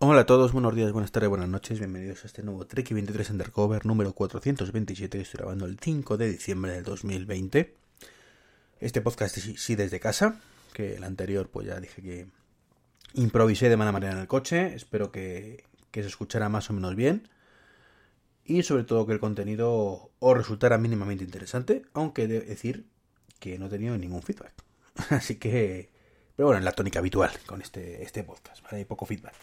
Hola a todos, buenos días, buenas tardes, buenas noches, bienvenidos a este nuevo Trek 23 Undercover número 427. Estoy grabando el 5 de diciembre del 2020. Este podcast sí desde casa, que el anterior pues ya dije que improvisé de mala manera en el coche. Espero que, que se escuchara más o menos bien. Y sobre todo que el contenido os resultara mínimamente interesante, aunque de decir que no he tenido ningún feedback. Así que... Pero bueno, en la tónica habitual con este, este podcast, ¿vale? Hay poco feedback.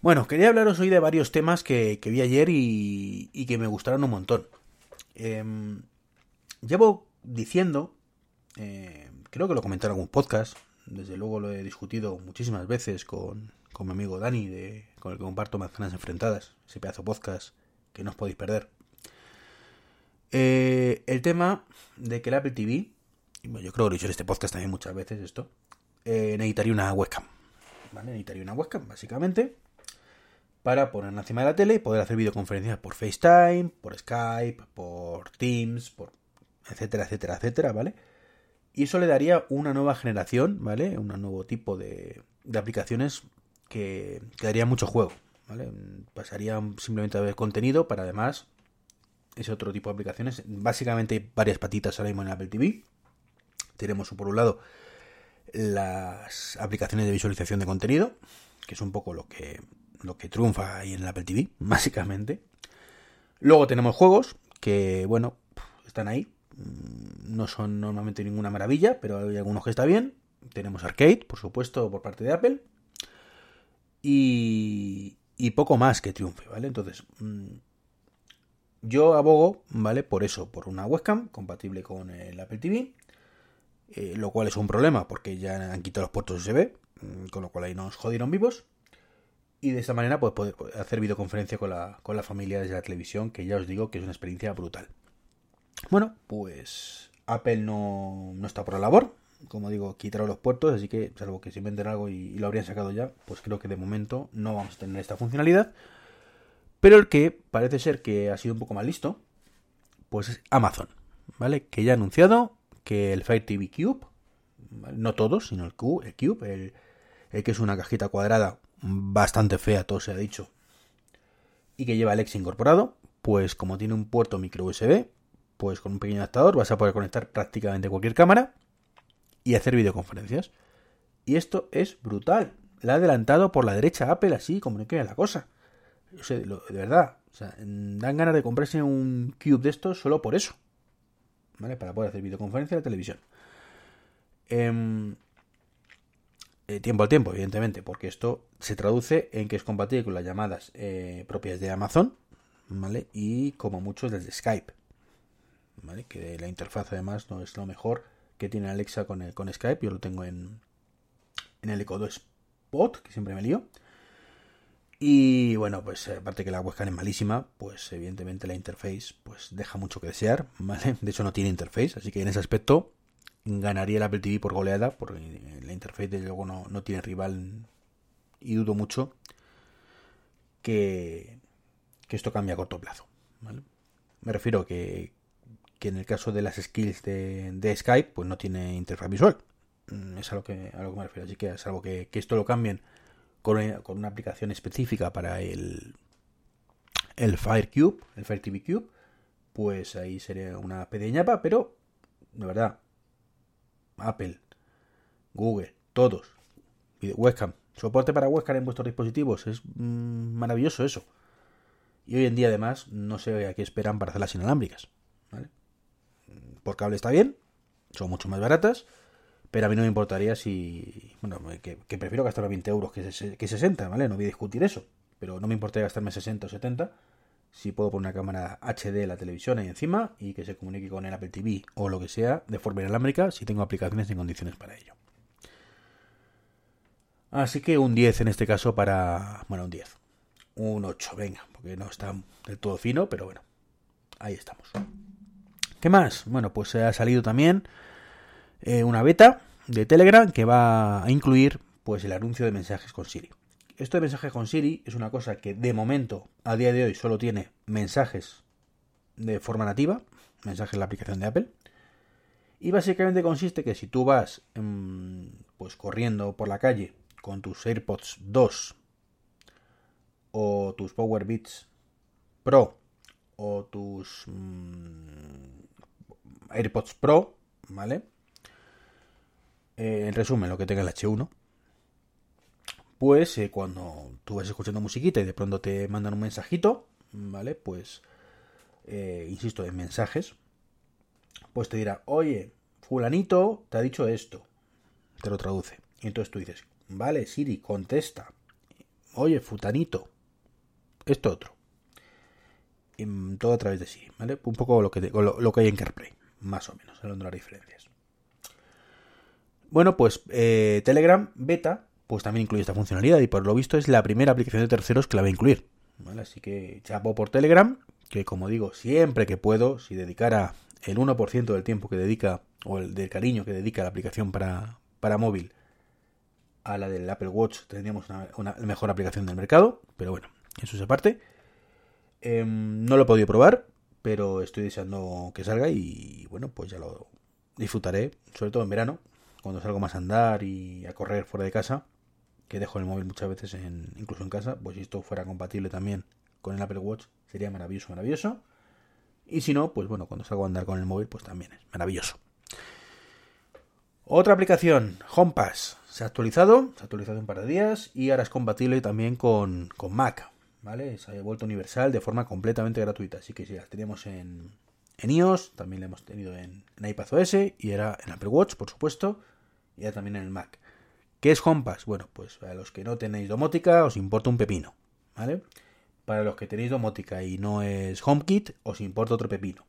Bueno, quería hablaros hoy de varios temas que, vi ayer y, que me gustaron un montón. Em, llevo diciendo, eh, creo que lo comenté en algún podcast, desde luego lo he discutido muchísimas veces con, mi amigo Dani, de, con el que comparto Manzanas Enfrentadas, ese pedazo podcast que no os podéis perder. Eh, el tema de que el Apple TV, yo creo que lo he dicho en este podcast también muchas veces esto, eh, necesitaría una webcam. ¿Vale? Necesitaría una webcam, básicamente para ponerla encima de la tele y poder hacer videoconferencias por FaceTime, por Skype, por Teams, por etcétera, etcétera, etcétera, ¿vale? Y eso le daría una nueva generación, ¿vale? Un nuevo tipo de, de aplicaciones que, que, daría mucho juego, ¿vale? Pasaría simplemente a ver contenido para además ese otro tipo de aplicaciones. Básicamente hay varias patitas ahora mismo en Apple TV. Tenemos por un lado las aplicaciones de visualización de contenido, que es un poco lo que lo que triunfa ahí en el Apple TV, básicamente. Luego tenemos juegos que, bueno, están ahí. Mm, no son normalmente ninguna maravilla, pero hay algunos que está bien. Tenemos arcade, por supuesto, por parte de Apple. Y, y poco más que triunfe, ¿vale? Entonces, mm, yo abogo, ¿vale? Por eso, por una webcam compatible con el Apple TV. Eh, lo cual es un problema porque ya han quitado los puertos USB, mm, con lo cual ahí nos jodieron vivos. Y de esta manera pues poder hacer videoconferencia con la, con la familia desde la televisión, que ya os digo que es una experiencia brutal. Bueno, pues Apple no, no está por la labor. Como digo, quitaron los puertos, así que salvo que se inventen algo y, lo habrían sacado ya, pues creo que de momento no vamos a tener esta funcionalidad. Pero el que parece ser que ha sido un poco más listo, pues es Amazon, ¿vale? Que ya ha anunciado que el Fire TV Cube, no todos, sino el Cube, el Cube, el que es una cajita cuadrada bastante fea, todo se ha dicho, y que lleva Alexa incorporado, pues como tiene un puerto micro USB, pues con un pequeño adaptador vas a poder conectar prácticamente cualquier cámara y hacer videoconferencias. Y esto es brutal. La ha adelantado por la derecha Apple así como no queda la cosa. de verdad, dan ganas de comprarse un Cube de estos solo por eso. ¿Vale? Para poder hacer videoconferencia en la televisión. Eh, eh, tiempo al tiempo, evidentemente, porque esto se traduce en que es compatible con las llamadas eh, propias de Amazon, ¿vale? Y como muchos desde Skype, ¿vale? Que la interfaz además no es lo mejor que tiene Alexa con, con Skype, yo lo tengo en, en el Echo 2 Spot, que siempre me lío. Y bueno, pues aparte que la webcam es malísima, pues evidentemente la interface pues deja mucho que desear, ¿vale? De hecho no tiene interface, así que en ese aspecto ganaría el Apple TV por goleada, porque la interfaz de luego no, tiene rival y dudo mucho que, que esto cambie a corto plazo. Me refiero que, que en el caso de las skills de, Skype, pues no tiene interfaz visual. Mm, es a lo que, a lo que me refiero. Así que es algo que, esto lo cambien con una, con una aplicación específica para el, el Fire Cube, el Fire TV Cube, pues ahí sería una pequeñapa, pero de verdad, Apple, Google, todos. Webcam. Soporte para webcam en vuestros dispositivos. Es mm, maravilloso eso. Y hoy en día, además, no sé a qué esperan para hacerlas inalámbricas. ¿vale? Por cable está bien. Son mucho más baratas. Pero a mí no me importaría si. Bueno, que, prefiero gastar 20 euros que, que 60, ¿vale? No voy a discutir eso. Pero no me importaría gastarme 60 o 70 si puedo poner una cámara HD en la televisión ahí encima y que se comunique con el Apple TV o lo que sea de forma inalámbrica si tengo aplicaciones en condiciones para ello. Así que un 10 en este caso para... Bueno, un 10. Un 8, venga, porque no está del todo fino, pero bueno, ahí estamos. ¿Qué más? Bueno, pues ha salido también eh, una beta de Telegram que va a incluir pues el anuncio de mensajes con Siri. Esto de mensajes con Siri es una cosa que de momento, a día de hoy, solo tiene mensajes de forma nativa, mensajes en la aplicación de Apple. Y básicamente consiste que si tú vas em, pues corriendo por la calle con tus AirPods 2 o tus Power Beats Pro o tus mm, AirPods Pro, ¿vale? Eh, en resumen, lo que tenga el H1. Pues cuando tú vas escuchando musiquita y de pronto te mandan un mensajito, ¿vale? Pues, eh, insisto, en mensajes, pues te dirá, oye, fulanito te ha dicho esto. Te lo traduce. Y entonces tú dices, vale, Siri, contesta. Oye, futanito, esto otro. Y todo a través de Siri, ¿vale? Un poco lo que, lo, que hay en CarPlay, más o menos, hablando de las diferencias. Bueno, pues eh, Telegram Beta pues también incluye esta funcionalidad y por lo visto es la primera aplicación de terceros que la va a incluir. Así que chapo por Telegram, que como digo, siempre que puedo, si dedicara el 1% del tiempo que dedica, o el del cariño que dedica la aplicación para, para móvil a la del Apple Watch, tendríamos una, mejor aplicación del mercado, pero bueno, eso es aparte. Em, no lo he podido probar, pero estoy deseando que salga y bueno, pues ya lo disfrutaré, sobre todo en verano, cuando salgo más a andar y a correr fuera de casa, que dejo el móvil muchas veces en, incluso en casa, pues si esto fuera compatible también con el Apple Watch, sería maravilloso, maravilloso. Y si no, pues bueno, cuando salgo a andar con el móvil, pues también es maravilloso. Otra aplicación, HomePass, se ha actualizado, se ha actualizado un par de días y ahora es compatible también con, con Mac, ¿vale? Se ha vuelto universal de forma completamente gratuita, así que si las teníamos en, en iOS, también la hemos tenido en, en iPadOS y era en Apple Watch, por supuesto, y ahora también en el Mac. ¿Qué es HomePass? Bueno, pues para los que no tenéis domótica os importa un pepino, ¿vale? Para los que tenéis domótica y no es HomeKit, os importa otro pepino.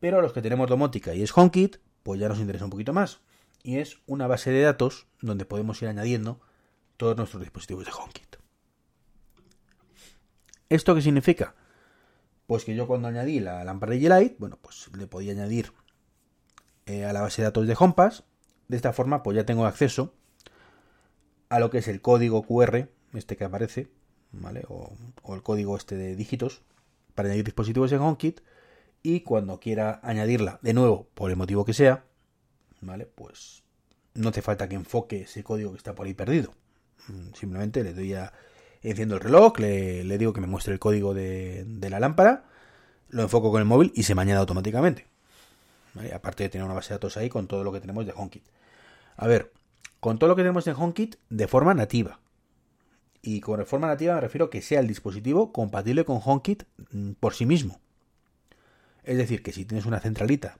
Pero a los que tenemos domótica y es HomeKit, pues ya nos interesa un poquito más. Y es una base de datos donde podemos ir añadiendo todos nuestros dispositivos de HomeKit. ¿Esto qué significa? Pues que yo cuando añadí la lámpara de Light, bueno, pues le podía añadir eh, a la base de datos de HomePass de esta forma, pues ya tengo acceso a lo que es el código QR, este que aparece, ¿vale? O, el código este de dígitos para añadir dispositivos en HomeKit y cuando quiera añadirla de nuevo, por el motivo que sea, ¿vale? Pues no hace falta que enfoque ese código que está por ahí perdido. Mm, simplemente le doy a... Enciendo el reloj, le, digo que me muestre el código de, de la lámpara, lo enfoco con el móvil y se me añade automáticamente. Aparte de tener una base de datos ahí con todo lo que tenemos de HomeKit. A ver, con todo lo que tenemos en HomeKit de forma nativa. Y con forma nativa me refiero a que sea el dispositivo compatible con HomeKit mm, por sí mismo. Es decir, que si tienes una centralita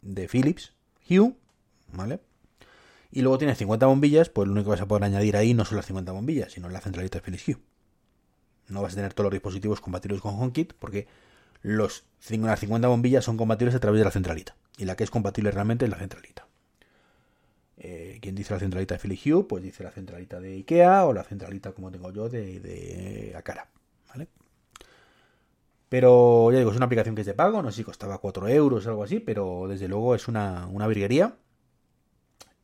de Philips Hue, ¿vale? Y luego tienes 50 bombillas, pues lo único que vas a poder añadir ahí no son las 50 bombillas, sino la centralita de Philips Hue. No vas a tener todos los dispositivos compatibles con HomeKit porque los, las 50 bombillas son compatibles a través de la centralita. Y la que es compatible realmente es la centralita. Eh, quien dice la centralita de Philly Hue, pues dice la centralita de IKEA o la centralita como tengo yo de, de Acara. ¿vale? Pero ya digo, es una aplicación que es de pago, no sé si costaba 4 euros o algo así, pero desde luego es una, una virguería.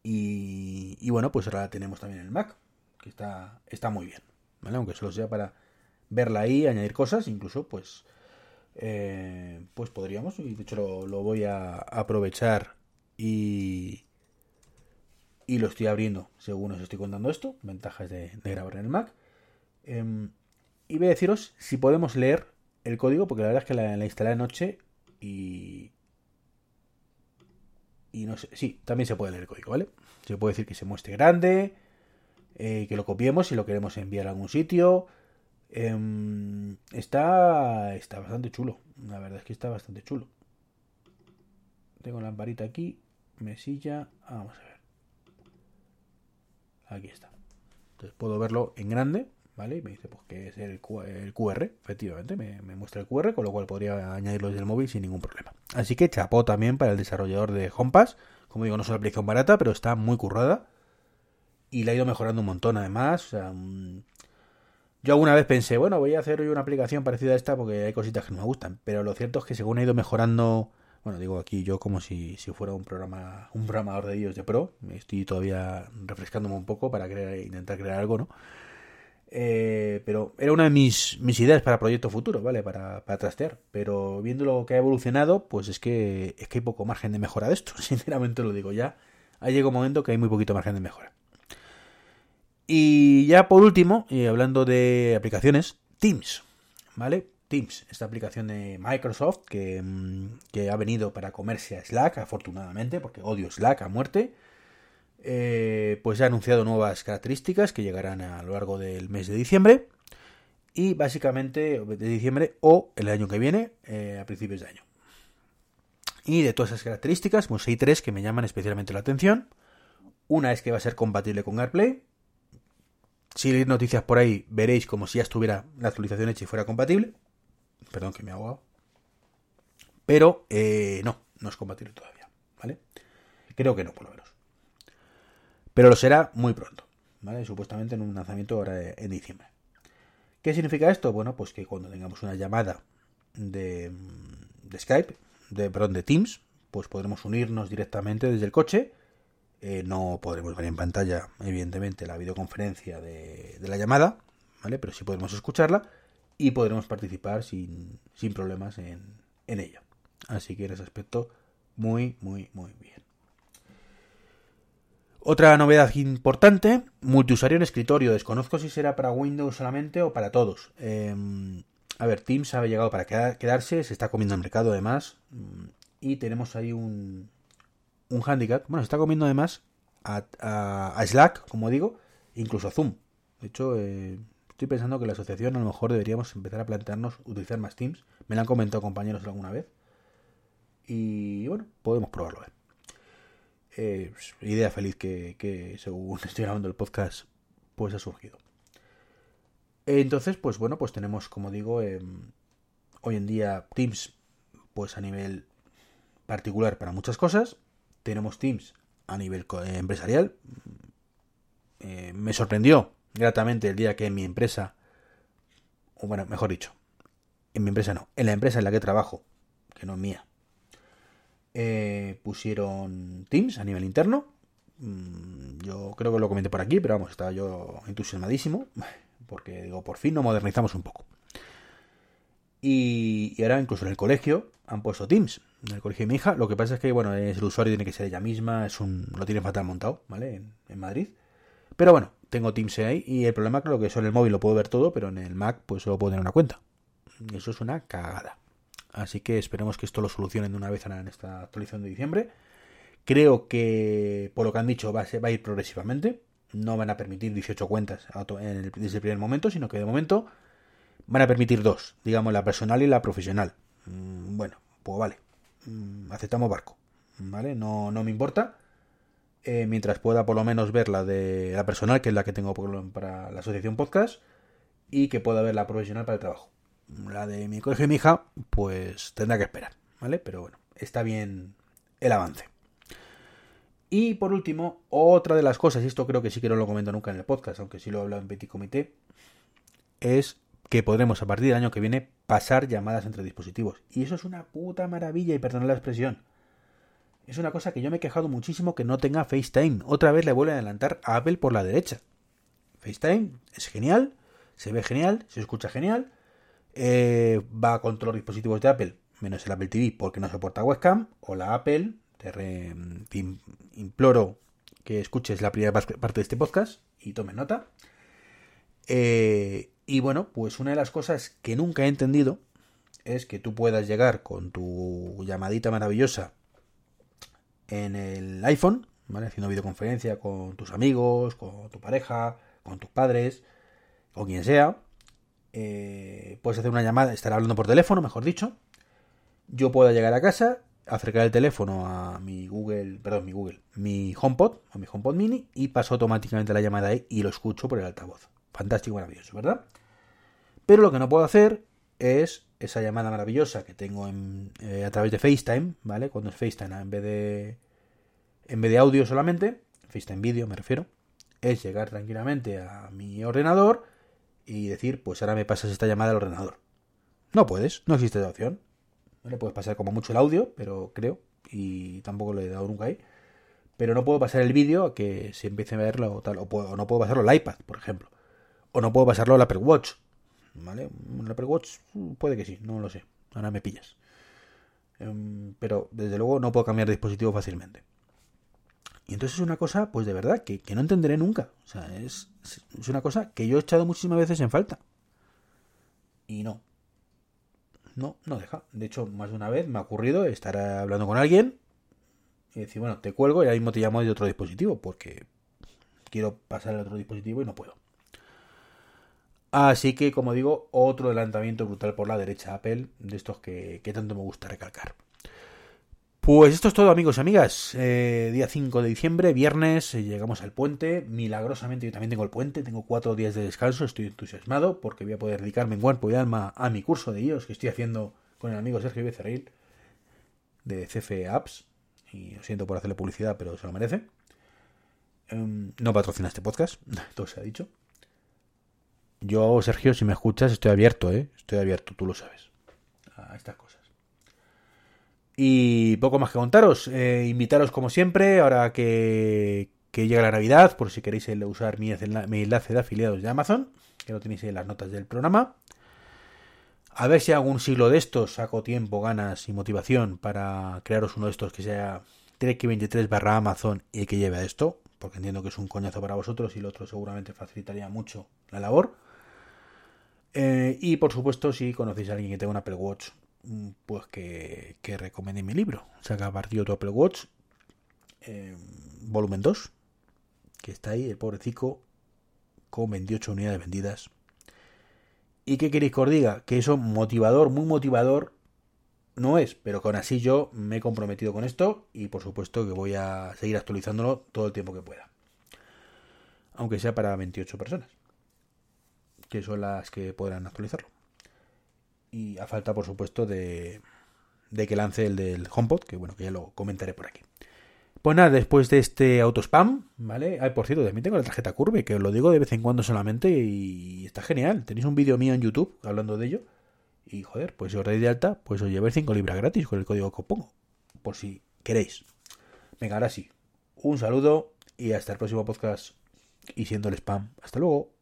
Y, y, bueno, pues ahora la tenemos también el Mac, que está, está muy bien. ¿vale? Aunque solo sea para verla ahí, añadir cosas, incluso pues eh, pues podríamos, y de hecho lo, voy a aprovechar y, y lo estoy abriendo según os estoy contando esto, ventajas de, grabar en el Mac. Em, y voy a deciros si podemos leer el código, porque la verdad es que la, instalé anoche y... Y no sé, sí, también se puede leer el código, ¿vale? Se puede decir que se muestre grande, eh, que lo copiemos si lo queremos enviar a algún sitio, Em, está, está bastante chulo. La verdad es que está bastante chulo. Tengo la lamparita aquí. Mesilla. Vamos a ver. Aquí está. Entonces puedo verlo en grande. ¿Vale? Y me dice pues que es el, QR. Efectivamente, me, muestra el QR. Con lo cual podría añadirlo desde el móvil sin ningún problema. Así que chapó también para el desarrollador de HomePass. Como digo, no es una aplicación barata, pero está muy currada. y la ha ido mejorando un montón además. O sea, yo alguna vez pensé, bueno, voy a hacer hoy una aplicación parecida a esta porque hay cositas que no me gustan, pero lo cierto es que según ha ido mejorando, bueno, digo aquí yo como si, si fuera un programa un programador de ellos de pro, estoy todavía refrescándome un poco para intentar crear algo, ¿no? Eh, pero era una de mis, mis ideas para proyecto futuro, ¿vale? Para, para, trastear. Pero viendo lo que ha evolucionado, pues es que, es que hay poco margen de mejora de esto. Sinceramente lo digo ya. Ha llegado un momento que hay muy poquito margen de mejora. Y ya por último, y hablando de aplicaciones, Teams, ¿vale? Teams, esta aplicación de Microsoft que, mm, que ha venido para comerse a Slack, afortunadamente, porque odio Slack a muerte. Eh, pues ha anunciado nuevas características que llegarán a lo largo del mes de diciembre y básicamente de diciembre o el año que viene eh, a principios de año. Y de todas esas características, pues hay tres que me llaman especialmente la atención. Una es que va a ser compatible con AirPlay. Si leéis noticias por ahí, veréis como si ya estuviera la actualización hecha y fuera compatible. Perdón que me he ahogado. Pero eh, no, no es compatible todavía. ¿Vale? Creo que no, por lo menos. Pero lo será muy pronto, ¿vale? Supuestamente en un lanzamiento ahora en diciembre. ¿Qué significa esto? Bueno, pues que cuando tengamos una llamada de, Skype, de, perdón, de Teams, pues podremos unirnos directamente desde el coche. Eh, no podremos ver en pantalla, evidentemente, la videoconferencia de, la llamada, ¿vale? Pero sí podremos escucharla y podremos participar sin, sin problemas en, en ella. Así que en ese aspecto, muy, muy, muy bien. Otra novedad importante, multiusuario en escritorio. Desconozco si será para Windows solamente o para todos. Em, a ver, Teams ha llegado para quedarse, se está comiendo el mercado además. Mm, y tenemos ahí un, un handicap. Bueno, se está comiendo además a, Slack, como digo, incluso a Zoom. De hecho, eh, estoy pensando que la asociación a lo mejor deberíamos empezar a plantearnos utilizar más Teams. Me lo han comentado compañeros alguna vez. Y bueno, podemos probarlo. Ver. Eh, idea feliz que, según estoy grabando el podcast, pues ha surgido. Entonces, pues bueno, pues tenemos, como digo, em, hoy en día Teams, pues a nivel particular para muchas cosas. Tenemos Teams a nivel eh, empresarial. Eh, me sorprendió gratamente el día que en mi empresa, o bueno, mejor dicho, en mi empresa no, en la empresa en la que trabajo, que no es mía, eh, pusieron Teams a nivel interno. Mm, yo creo que lo comenté por aquí, pero vamos, estaba yo entusiasmadísimo. Porque digo, por fin nos modernizamos un poco. Y, ahora incluso en el colegio han puesto Teams. En el colegio de mi hija. Lo que pasa es que, bueno, es el usuario tiene que ser ella misma. Es un, lo tiene fatal montado, ¿vale? En, Madrid. Pero bueno, tengo Teams ahí. Y el problema, creo que eso en el móvil lo puedo ver todo, pero en el Mac, pues solo puedo tener una cuenta. Y eso es una cagada. Así que esperemos que esto lo solucionen de una vez en esta actualización de diciembre. Creo que, por lo que han dicho, va a, va a ir progresivamente. No van a permitir 18 cuentas desde el primer momento, sino que de momento van a permitir dos, digamos la personal y la profesional. Mm, bueno, pues vale, mm, aceptamos barco, ¿vale? No, no me importa. Eh, mientras pueda por lo menos ver la de la personal, que es la que tengo para la asociación podcast, y que pueda ver la profesional para el trabajo la de mi colegio y mi hija, pues tendrá que esperar, ¿vale? Pero bueno, está bien el avance. Y por último, otra de las cosas, y esto creo que sí que no lo comento nunca en el podcast, aunque sí lo he hablado en Petit Comité, es que podremos a partir del año que viene pasar llamadas entre dispositivos. Y eso es una puta maravilla, y perdonad la expresión. Es una cosa que yo me he quejado muchísimo que no tenga FaceTime. Otra vez le vuelve a adelantar a Apple por la derecha. FaceTime es genial, se ve genial, se escucha genial, eh, va con todos los dispositivos de Apple, menos el Apple TV, porque no soporta webcam, o la Apple, te, imploro que escuches la primera parte de este podcast y tomes nota. Eh, y bueno, pues una de las cosas que nunca he entendido es que tú puedas llegar con tu llamadita maravillosa en el iPhone, ¿vale? Haciendo videoconferencia con tus amigos, con tu pareja, con tus padres, o quien sea, eh, puedes hacer una llamada, estar hablando por teléfono, mejor dicho. Yo puedo llegar a casa, acercar el teléfono a mi Google, perdón, mi Google, mi HomePod, o mi HomePod Mini, y paso automáticamente la llamada ahí y lo escucho por el altavoz. Fantástico, maravilloso, ¿verdad? Pero lo que no puedo hacer es esa llamada maravillosa que tengo eh, a través de FaceTime, ¿vale? Cuando es FaceTime en vez de en vez de audio solamente, FaceTime vídeo me refiero, es llegar tranquilamente a mi ordenador y decir, pues ahora me pasas esta llamada al ordenador. No puedes, no existe esa opción. No le puedes pasar como mucho el audio, pero creo, y tampoco le he dado nunca ahí. Pero no puedo pasar el vídeo a que se empiece a verlo o tal. O, no puedo pasarlo al iPad, por ejemplo. O no puedo pasarlo al Apple Watch. ¿Vale? El Apple Watch mm, puede que sí, no lo sé. Ahora me pillas. Em, pero desde luego no puedo cambiar dispositivo fácilmente. Y entonces es una cosa, pues de verdad, que, no entenderé nunca. O sea, es, es una cosa que yo he echado muchísimas veces en falta. Y no. No, no deja. De hecho, más de una vez me ha ocurrido estar hablando con alguien y decir, bueno, te cuelgo y ahora mismo te llamo de otro dispositivo porque quiero pasar al otro dispositivo y no puedo. Así que, como digo, otro adelantamiento brutal por la derecha Apple, de estos que, tanto me gusta recalcar. Pues esto es todo amigos y amigas. Eh, día 5 de diciembre, viernes, eh, llegamos al puente. Milagrosamente yo también tengo el puente, tengo cuatro días de descanso, estoy entusiasmado porque voy a poder dedicarme en cuerpo y alma a mi curso de iOS que estoy haciendo con el amigo Sergio Becerril de CF Apps. Y lo siento por hacerle publicidad, pero se lo merece. Em, no patrocina este podcast, todo se ha dicho. Yo, Sergio, si me escuchas, estoy abierto, ¿eh? Estoy abierto, tú lo sabes. A estas cosas. Y poco más que contaros. Eh, invitaros, como siempre, ahora que, que llega la Navidad, por si queréis usar mi, mi enlace de afiliados de Amazon, que lo tenéis en las notas del programa. A ver si algún siglo de estos saco tiempo, ganas y motivación para crearos uno de estos que sea Trek 23 barra Amazon y que lleve a esto, porque entiendo que es un coñazo para vosotros y el otro seguramente facilitaría mucho la labor. Eh, y por supuesto, si conocéis a alguien que tenga un Apple Watch, mm, pues que, que recomiende mi libro. Saca partido tu Apple Watch, eh, volumen 2, que está ahí, el pobrecito, con 28 unidades vendidas. ¿Y qué queréis que os diga? Que eso motivador, muy motivador, no es, pero con así yo me he comprometido con esto y por supuesto que voy a seguir actualizándolo todo el tiempo que pueda. Aunque sea para 28 personas que son las que podrán actualizarlo. Y a falta, por supuesto, de, de que lance el del HomePod, que bueno, que ya lo comentaré por aquí. Pues nada, después de este autospam, ¿vale? Ay, por cierto, también tengo la tarjeta Curve, que os lo digo de vez en cuando solamente y está genial. Tenéis un vídeo mío en YouTube hablando de ello. Y joder, pues si os reís de alta, pues os lleváis 5 libras gratis con el código que os pongo. Por si queréis. Venga, ahora sí. Un saludo y hasta el próximo podcast. Y siendo el spam. Hasta luego.